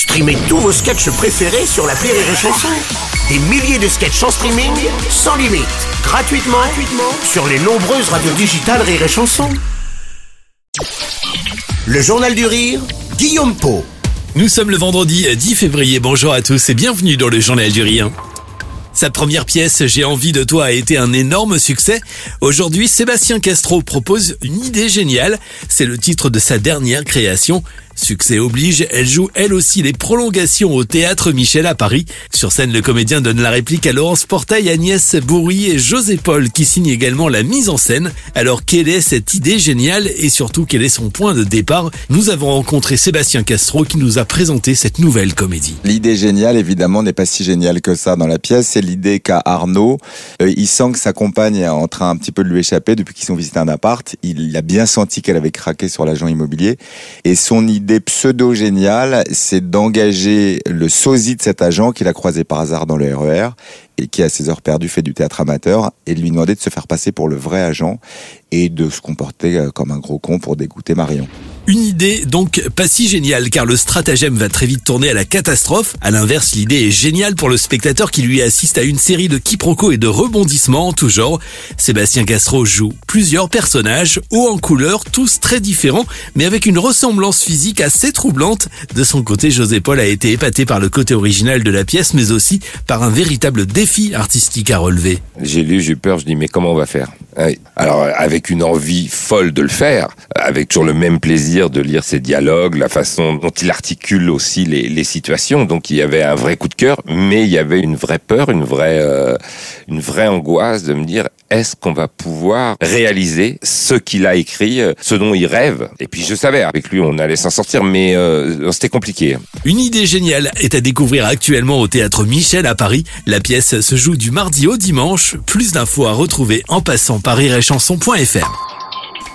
Streamez tous vos sketchs préférés sur la Rire et Chanson. Des milliers de sketchs en streaming, sans limite, gratuitement, gratuitement sur les nombreuses radios digitales Rire et Chanson. Le Journal du Rire, Guillaume Po. Nous sommes le vendredi 10 février. Bonjour à tous et bienvenue dans le Journal du Rire. Sa première pièce, J'ai envie de toi, a été un énorme succès. Aujourd'hui, Sébastien Castro propose une idée géniale. C'est le titre de sa dernière création. Succès oblige, elle joue elle aussi les prolongations au théâtre Michel à Paris. Sur scène, le comédien donne la réplique à Laurence Portail, Agnès Bourri et José Paul qui signent également la mise en scène. Alors quelle est cette idée géniale et surtout quel est son point de départ? Nous avons rencontré Sébastien Castro qui nous a présenté cette nouvelle comédie. L'idée géniale évidemment n'est pas si géniale que ça dans la pièce, c'est l'idée qu'a Arnaud. Euh, il sent que sa compagne est en train un petit peu de lui échapper depuis qu'ils ont visité un appart. Il a bien senti qu'elle avait craqué sur l'agent immobilier et son idée pseudo-géniales, c'est d'engager le sosie de cet agent qu'il a croisé par hasard dans le RER e et qui, à ses heures perdues, fait du théâtre amateur et de lui demander de se faire passer pour le vrai agent et de se comporter euh, comme un gros con pour dégoûter Marion. Une idée donc pas si géniale car le stratagème va très vite tourner à la catastrophe. À l'inverse, l'idée est géniale pour le spectateur qui lui assiste à une série de quiproquos et de rebondissements en tout genre. Sébastien Castro joue plusieurs personnages, hauts en couleur, tous très différents, mais avec une ressemblance physique assez troublante. De son côté, José Paul a été épaté par le côté original de la pièce, mais aussi par un véritable défi artistique à relever. J'ai lu, j'ai eu peur, je dis mais comment on va faire? Alors avec une envie folle de le faire, avec toujours le même plaisir de lire ses dialogues, la façon dont il articule aussi les, les situations. Donc il y avait un vrai coup de cœur, mais il y avait une vraie peur, une vraie, euh, une vraie angoisse de me dire est-ce qu'on va pouvoir réaliser ce qu'il a écrit, euh, ce dont il rêve? Et puis je savais, avec lui on allait s'en sortir, mais euh, c'était compliqué. Une idée géniale est à découvrir actuellement au théâtre Michel à Paris. La pièce se joue du mardi au dimanche. Plus d'infos à retrouver en passant par iréchanson.fr.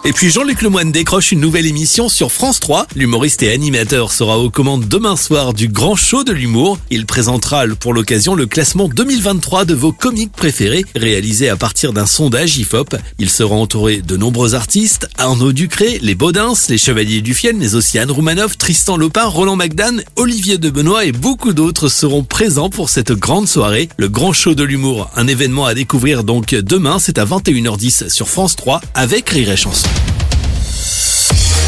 Et puis Jean-Luc Lemoine décroche une nouvelle émission sur France 3. L'humoriste et animateur sera aux commandes demain soir du grand show de l'humour. Il présentera pour l'occasion le classement 2023 de vos comiques préférés, réalisé à partir d'un sondage IFOP. Il sera entouré de nombreux artistes, Arnaud Ducré, les Baudins, les Chevaliers du Fiel, mais aussi Anne Roumanoff, Tristan Lopin, Roland McDan, Olivier de Benoît et beaucoup d'autres seront présents pour cette grande soirée. Le grand show de l'humour, un événement à découvrir donc demain, c'est à 21h10 sur France 3 avec Rire et Chanson. Yeah.